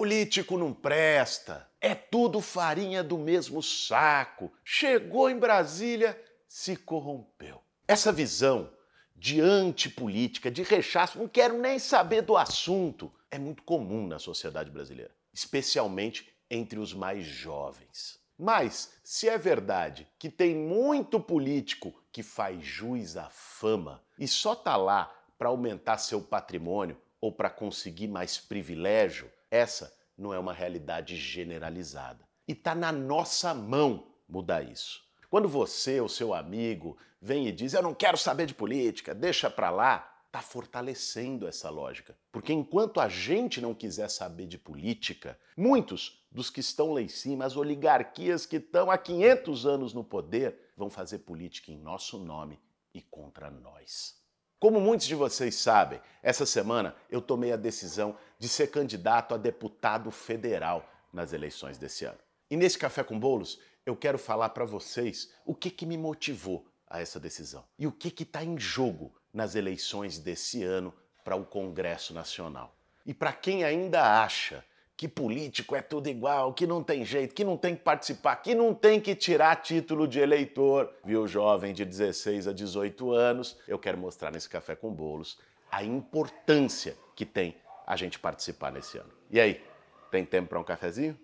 Político não presta, é tudo farinha do mesmo saco. Chegou em Brasília, se corrompeu. Essa visão de antipolítica, de rechaço, não quero nem saber do assunto, é muito comum na sociedade brasileira, especialmente entre os mais jovens. Mas, se é verdade que tem muito político que faz jus à fama e só tá lá para aumentar seu patrimônio ou para conseguir mais privilégio, essa não é uma realidade generalizada. E tá na nossa mão mudar isso. Quando você ou seu amigo vem e diz: "Eu não quero saber de política, deixa para lá", está fortalecendo essa lógica. Porque enquanto a gente não quiser saber de política, muitos dos que estão lá em cima, as oligarquias que estão há 500 anos no poder, vão fazer política em nosso nome e contra nós. Como muitos de vocês sabem, essa semana eu tomei a decisão de ser candidato a deputado federal nas eleições desse ano. E nesse Café com Bolos, eu quero falar para vocês o que, que me motivou a essa decisão e o que está em jogo nas eleições desse ano para o Congresso Nacional. E para quem ainda acha que político é tudo igual, que não tem jeito, que não tem que participar, que não tem que tirar título de eleitor, viu, jovem de 16 a 18 anos, eu quero mostrar nesse Café com Bolos a importância que tem a gente participar nesse ano. E aí, tem tempo para um cafezinho?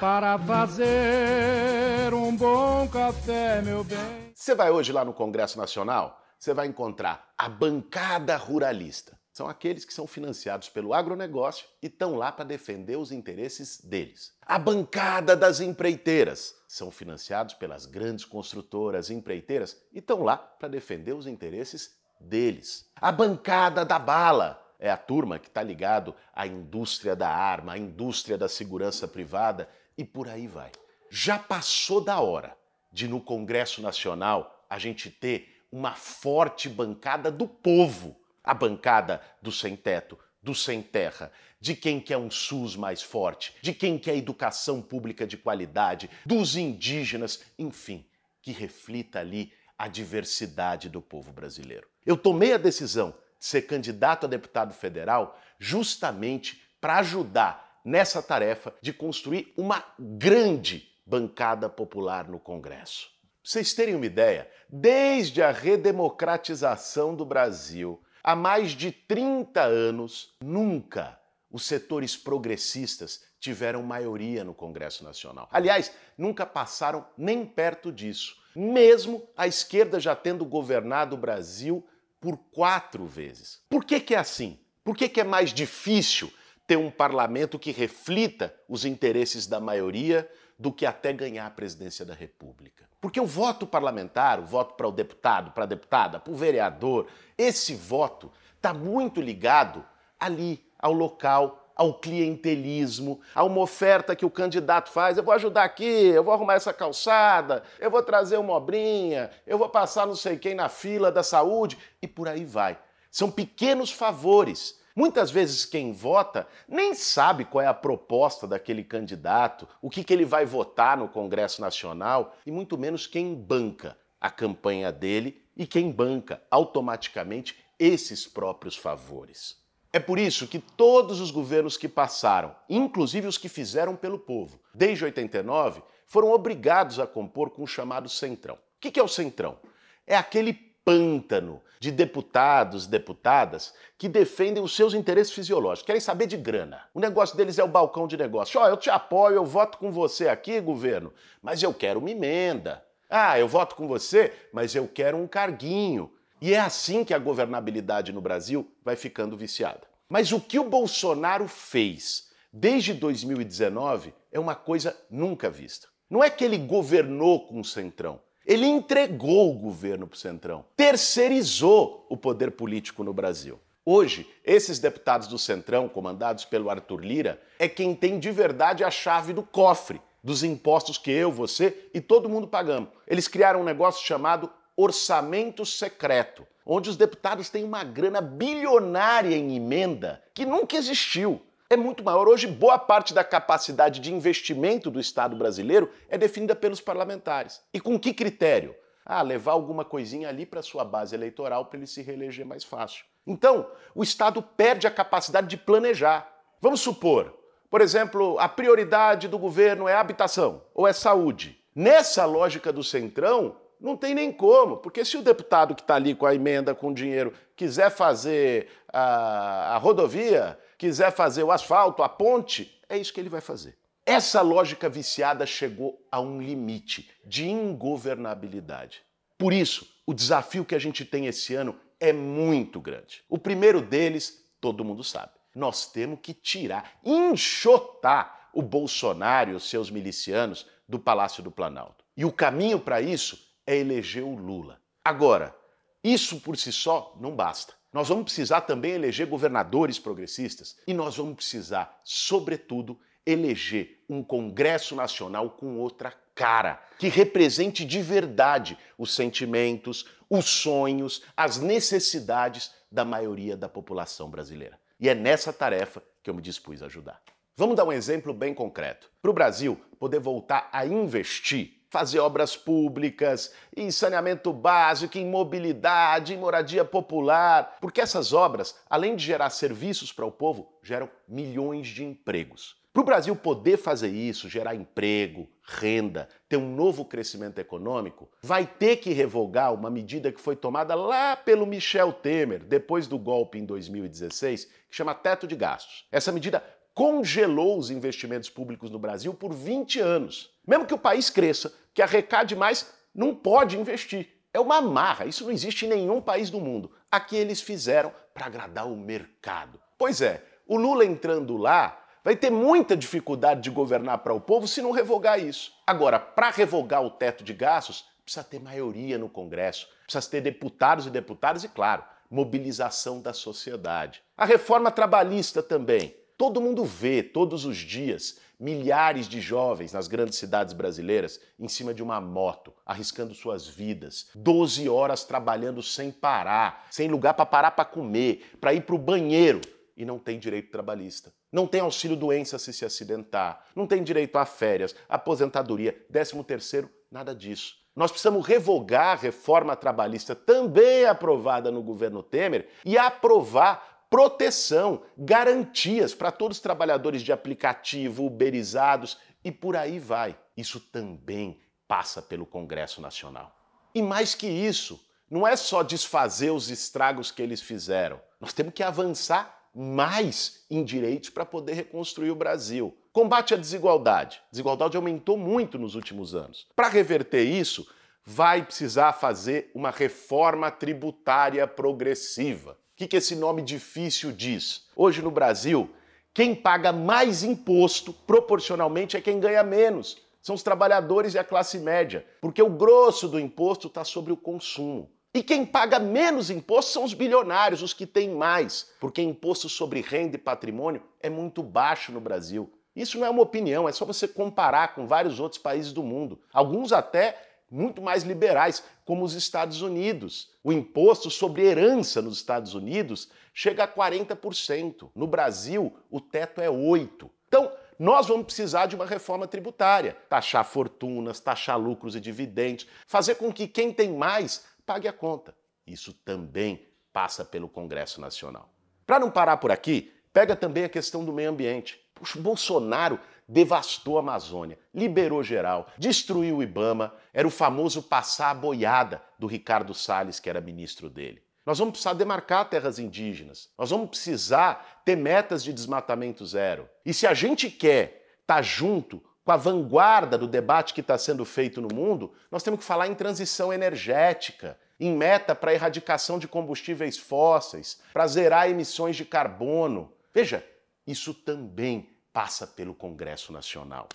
Para fazer um bom café, meu bem. Você vai hoje lá no Congresso Nacional, você vai encontrar a bancada ruralista. São aqueles que são financiados pelo agronegócio e estão lá para defender os interesses deles. A bancada das empreiteiras. São financiados pelas grandes construtoras empreiteiras e estão lá para defender os interesses deles. A bancada da bala é a turma que está ligado à indústria da arma, à indústria da segurança privada e por aí vai. Já passou da hora de no Congresso Nacional a gente ter uma forte bancada do povo, a bancada do sem teto, do sem terra, de quem quer um SUS mais forte, de quem quer educação pública de qualidade, dos indígenas, enfim, que reflita ali a diversidade do povo brasileiro. Eu tomei a decisão de ser candidato a deputado federal justamente para ajudar nessa tarefa de construir uma grande bancada popular no Congresso. Pra vocês terem uma ideia, desde a redemocratização do Brasil, há mais de 30 anos, nunca os setores progressistas tiveram maioria no Congresso Nacional. Aliás, nunca passaram nem perto disso, mesmo a esquerda já tendo governado o Brasil por quatro vezes. Por que, que é assim? Por que, que é mais difícil ter um parlamento que reflita os interesses da maioria do que até ganhar a presidência da República? Porque o voto parlamentar, o voto para o deputado, para a deputada, para o vereador, esse voto está muito ligado ali ao local ao clientelismo, a uma oferta que o candidato faz. Eu vou ajudar aqui, eu vou arrumar essa calçada, eu vou trazer uma obrinha, eu vou passar não sei quem na fila da saúde e por aí vai. São pequenos favores. Muitas vezes quem vota nem sabe qual é a proposta daquele candidato, o que, que ele vai votar no Congresso Nacional e muito menos quem banca a campanha dele e quem banca automaticamente esses próprios favores. É por isso que todos os governos que passaram, inclusive os que fizeram pelo povo, desde 89, foram obrigados a compor com o chamado Centrão. O que é o Centrão? É aquele pântano de deputados, deputadas que defendem os seus interesses fisiológicos, querem saber de grana. O negócio deles é o balcão de negócio. Ó, oh, eu te apoio, eu voto com você aqui, governo, mas eu quero uma emenda. Ah, eu voto com você, mas eu quero um carguinho. E é assim que a governabilidade no Brasil vai ficando viciada. Mas o que o Bolsonaro fez desde 2019 é uma coisa nunca vista. Não é que ele governou com o Centrão. Ele entregou o governo para o Centrão, terceirizou o poder político no Brasil. Hoje, esses deputados do Centrão, comandados pelo Arthur Lira, é quem tem de verdade a chave do cofre dos impostos que eu, você e todo mundo pagamos. Eles criaram um negócio chamado orçamento secreto, onde os deputados têm uma grana bilionária em emenda que nunca existiu. É muito maior. Hoje, boa parte da capacidade de investimento do Estado brasileiro é definida pelos parlamentares. E com que critério? Ah, levar alguma coisinha ali para sua base eleitoral para ele se reeleger mais fácil. Então, o Estado perde a capacidade de planejar. Vamos supor, por exemplo, a prioridade do governo é habitação ou é saúde. Nessa lógica do Centrão, não tem nem como, porque se o deputado que está ali com a emenda, com o dinheiro, quiser fazer a, a rodovia, quiser fazer o asfalto, a ponte, é isso que ele vai fazer. Essa lógica viciada chegou a um limite de ingovernabilidade. Por isso, o desafio que a gente tem esse ano é muito grande. O primeiro deles, todo mundo sabe. Nós temos que tirar, enxotar o Bolsonaro e os seus milicianos do Palácio do Planalto. E o caminho para isso é eleger o Lula. Agora, isso por si só não basta. Nós vamos precisar também eleger governadores progressistas e nós vamos precisar, sobretudo, eleger um Congresso Nacional com outra cara, que represente de verdade os sentimentos, os sonhos, as necessidades da maioria da população brasileira. E é nessa tarefa que eu me dispus a ajudar. Vamos dar um exemplo bem concreto. Para o Brasil poder voltar a investir fazer obras públicas, em saneamento básico, em mobilidade, em moradia popular, porque essas obras, além de gerar serviços para o povo, geram milhões de empregos. Para o Brasil poder fazer isso, gerar emprego, renda, ter um novo crescimento econômico, vai ter que revogar uma medida que foi tomada lá pelo Michel Temer, depois do golpe em 2016, que chama teto de gastos. Essa medida congelou os investimentos públicos no Brasil por 20 anos. Mesmo que o país cresça, que arrecade mais, não pode investir. É uma marra, isso não existe em nenhum país do mundo. Aqui eles fizeram para agradar o mercado. Pois é, o Lula entrando lá vai ter muita dificuldade de governar para o povo se não revogar isso. Agora, para revogar o teto de gastos, precisa ter maioria no Congresso, precisa ter deputados e deputadas e, claro, mobilização da sociedade. A reforma trabalhista também. Todo mundo vê todos os dias milhares de jovens nas grandes cidades brasileiras em cima de uma moto, arriscando suas vidas, 12 horas trabalhando sem parar, sem lugar para parar para comer, para ir para o banheiro e não tem direito trabalhista. Não tem auxílio doença se se acidentar, não tem direito a férias, aposentadoria, 13 terceiro, nada disso. Nós precisamos revogar a reforma trabalhista também aprovada no governo Temer e aprovar proteção, garantias para todos os trabalhadores de aplicativo, uberizados e por aí vai. Isso também passa pelo Congresso Nacional. E mais que isso, não é só desfazer os estragos que eles fizeram. Nós temos que avançar mais em direitos para poder reconstruir o Brasil. Combate à desigualdade. A desigualdade aumentou muito nos últimos anos. Para reverter isso, vai precisar fazer uma reforma tributária progressiva. O que, que esse nome difícil diz? Hoje no Brasil, quem paga mais imposto proporcionalmente é quem ganha menos. São os trabalhadores e a classe média, porque o grosso do imposto está sobre o consumo. E quem paga menos imposto são os bilionários, os que têm mais, porque imposto sobre renda e patrimônio é muito baixo no Brasil. Isso não é uma opinião, é só você comparar com vários outros países do mundo. Alguns até muito mais liberais, como os Estados Unidos. O imposto sobre herança nos Estados Unidos chega a 40%. No Brasil, o teto é 8%. Então, nós vamos precisar de uma reforma tributária. Taxar fortunas, taxar lucros e dividendos, fazer com que quem tem mais pague a conta. Isso também passa pelo Congresso Nacional. Para não parar por aqui, pega também a questão do meio ambiente. Puxa, o Bolsonaro devastou a Amazônia, liberou geral, destruiu o Ibama, era o famoso passar a boiada do Ricardo Salles, que era ministro dele. Nós vamos precisar demarcar terras indígenas, nós vamos precisar ter metas de desmatamento zero. E se a gente quer estar tá junto com a vanguarda do debate que está sendo feito no mundo, nós temos que falar em transição energética, em meta para erradicação de combustíveis fósseis, para zerar emissões de carbono. Veja, isso também passa pelo Congresso Nacional.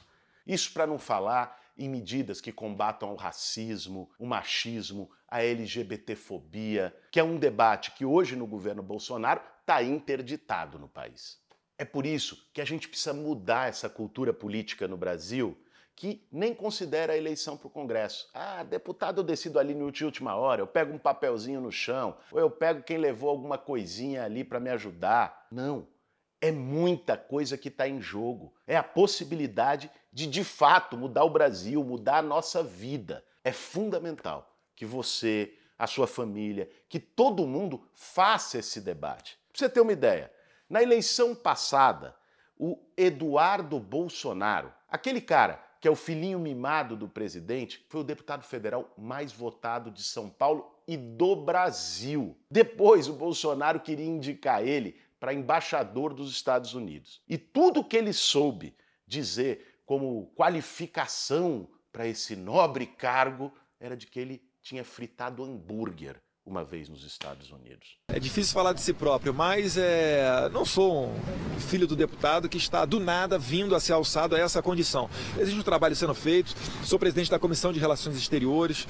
Isso para não falar em medidas que combatam o racismo, o machismo, a LGBTfobia, que é um debate que hoje no governo Bolsonaro está interditado no país. É por isso que a gente precisa mudar essa cultura política no Brasil que nem considera a eleição para o Congresso. Ah, deputado eu decido ali no última hora, eu pego um papelzinho no chão, ou eu pego quem levou alguma coisinha ali para me ajudar. Não. É muita coisa que está em jogo. É a possibilidade de, de fato, mudar o Brasil, mudar a nossa vida. É fundamental que você, a sua família, que todo mundo faça esse debate. Pra você ter uma ideia, na eleição passada, o Eduardo Bolsonaro, aquele cara que é o filhinho mimado do presidente, foi o deputado federal mais votado de São Paulo e do Brasil. Depois, o Bolsonaro queria indicar ele para embaixador dos Estados Unidos. E tudo que ele soube dizer como qualificação para esse nobre cargo era de que ele tinha fritado hambúrguer uma vez nos Estados Unidos. É difícil falar de si próprio, mas é, não sou um filho do deputado que está do nada vindo a ser alçado a essa condição. Existe um trabalho sendo feito, sou presidente da Comissão de Relações Exteriores,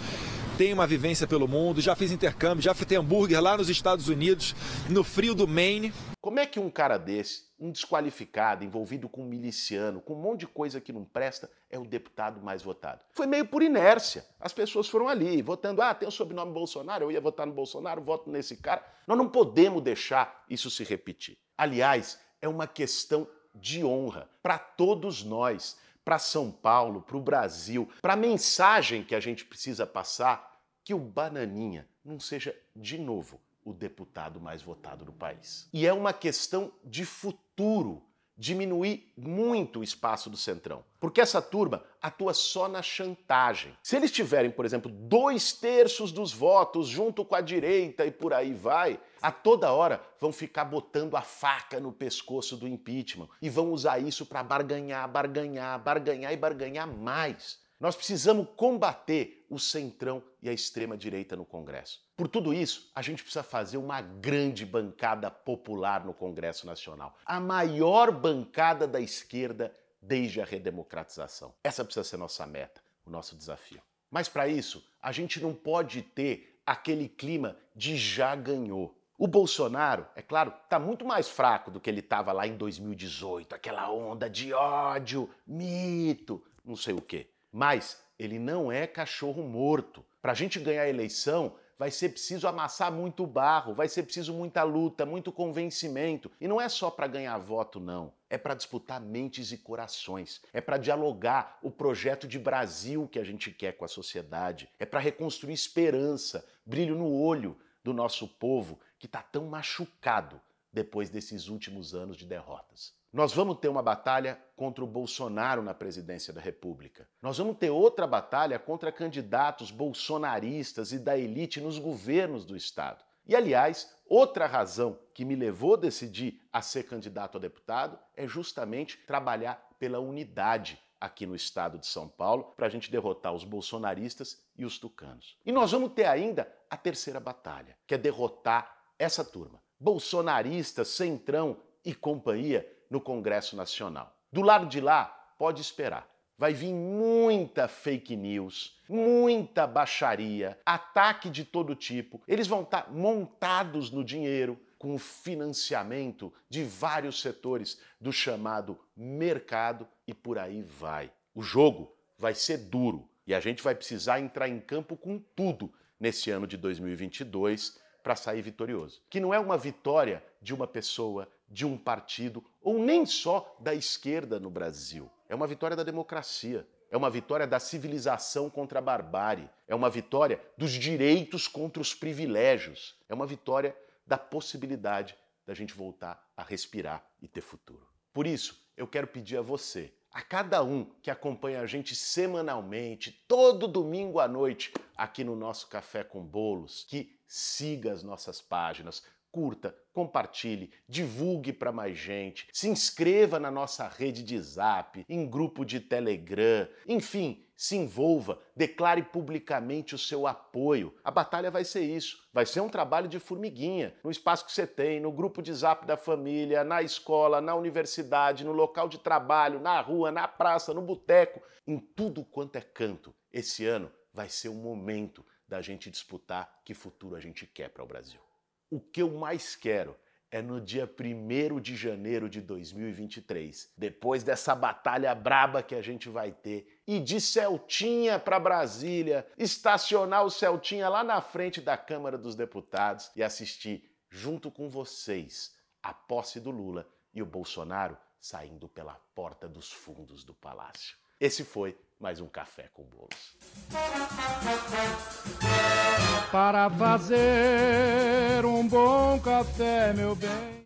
tenho uma vivência pelo mundo, já fiz intercâmbio, já fritei hambúrguer lá nos Estados Unidos, no frio do Maine. Como é que um cara desse, um desqualificado, envolvido com um miliciano, com um monte de coisa que não presta, é o deputado mais votado? Foi meio por inércia. As pessoas foram ali votando, ah, tem o sobrenome Bolsonaro, eu ia votar no Bolsonaro, voto nesse cara. Nós não podemos deixar isso se repetir. Aliás, é uma questão de honra para todos nós, para São Paulo, para o Brasil, para a mensagem que a gente precisa passar, que o Bananinha não seja de novo o deputado mais votado do país. E é uma questão de futuro diminuir muito o espaço do Centrão. Porque essa turma atua só na chantagem. Se eles tiverem, por exemplo, dois terços dos votos junto com a direita e por aí vai, a toda hora vão ficar botando a faca no pescoço do impeachment e vão usar isso para barganhar, barganhar, barganhar e barganhar mais. Nós precisamos combater o centrão e a extrema-direita no Congresso. Por tudo isso, a gente precisa fazer uma grande bancada popular no Congresso Nacional a maior bancada da esquerda desde a redemocratização. Essa precisa ser nossa meta, o nosso desafio. Mas para isso, a gente não pode ter aquele clima de já ganhou. O Bolsonaro, é claro, está muito mais fraco do que ele estava lá em 2018, aquela onda de ódio, mito, não sei o quê. Mas ele não é cachorro morto. Para a gente ganhar a eleição, vai ser preciso amassar muito barro, vai ser preciso muita luta, muito convencimento. E não é só para ganhar voto, não. É para disputar mentes e corações. É para dialogar o projeto de Brasil que a gente quer com a sociedade. É para reconstruir esperança, brilho no olho do nosso povo que está tão machucado depois desses últimos anos de derrotas. Nós vamos ter uma batalha contra o Bolsonaro na presidência da República. Nós vamos ter outra batalha contra candidatos bolsonaristas e da elite nos governos do Estado. E, aliás, outra razão que me levou a decidir a ser candidato a deputado é justamente trabalhar pela unidade aqui no estado de São Paulo para a gente derrotar os bolsonaristas e os tucanos. E nós vamos ter ainda a terceira batalha, que é derrotar essa turma. Bolsonaristas, centrão e companhia no Congresso Nacional. Do lado de lá, pode esperar. Vai vir muita fake news, muita baixaria, ataque de todo tipo. Eles vão estar montados no dinheiro, com financiamento de vários setores do chamado mercado e por aí vai. O jogo vai ser duro e a gente vai precisar entrar em campo com tudo nesse ano de 2022 para sair vitorioso. Que não é uma vitória de uma pessoa, de um partido ou nem só da esquerda no Brasil. É uma vitória da democracia. É uma vitória da civilização contra a barbárie. É uma vitória dos direitos contra os privilégios. É uma vitória da possibilidade da gente voltar a respirar e ter futuro. Por isso, eu quero pedir a você, a cada um que acompanha a gente semanalmente, todo domingo à noite, aqui no nosso Café com Bolos, que siga as nossas páginas, curta, compartilhe, divulgue para mais gente, se inscreva na nossa rede de Zap, em grupo de Telegram, enfim, se envolva, declare publicamente o seu apoio. A batalha vai ser isso, vai ser um trabalho de formiguinha, no espaço que você tem, no grupo de Zap da família, na escola, na universidade, no local de trabalho, na rua, na praça, no boteco, em tudo quanto é canto. Esse ano vai ser o momento da gente disputar que futuro a gente quer para o Brasil. O que eu mais quero é no dia 1 de janeiro de 2023, depois dessa batalha braba que a gente vai ter, e de Celtinha para Brasília, estacionar o Celtinha lá na frente da Câmara dos Deputados e assistir junto com vocês a posse do Lula e o Bolsonaro saindo pela porta dos fundos do palácio. Esse foi mais um Café com Bolos. Para fazer um bom café, meu bem.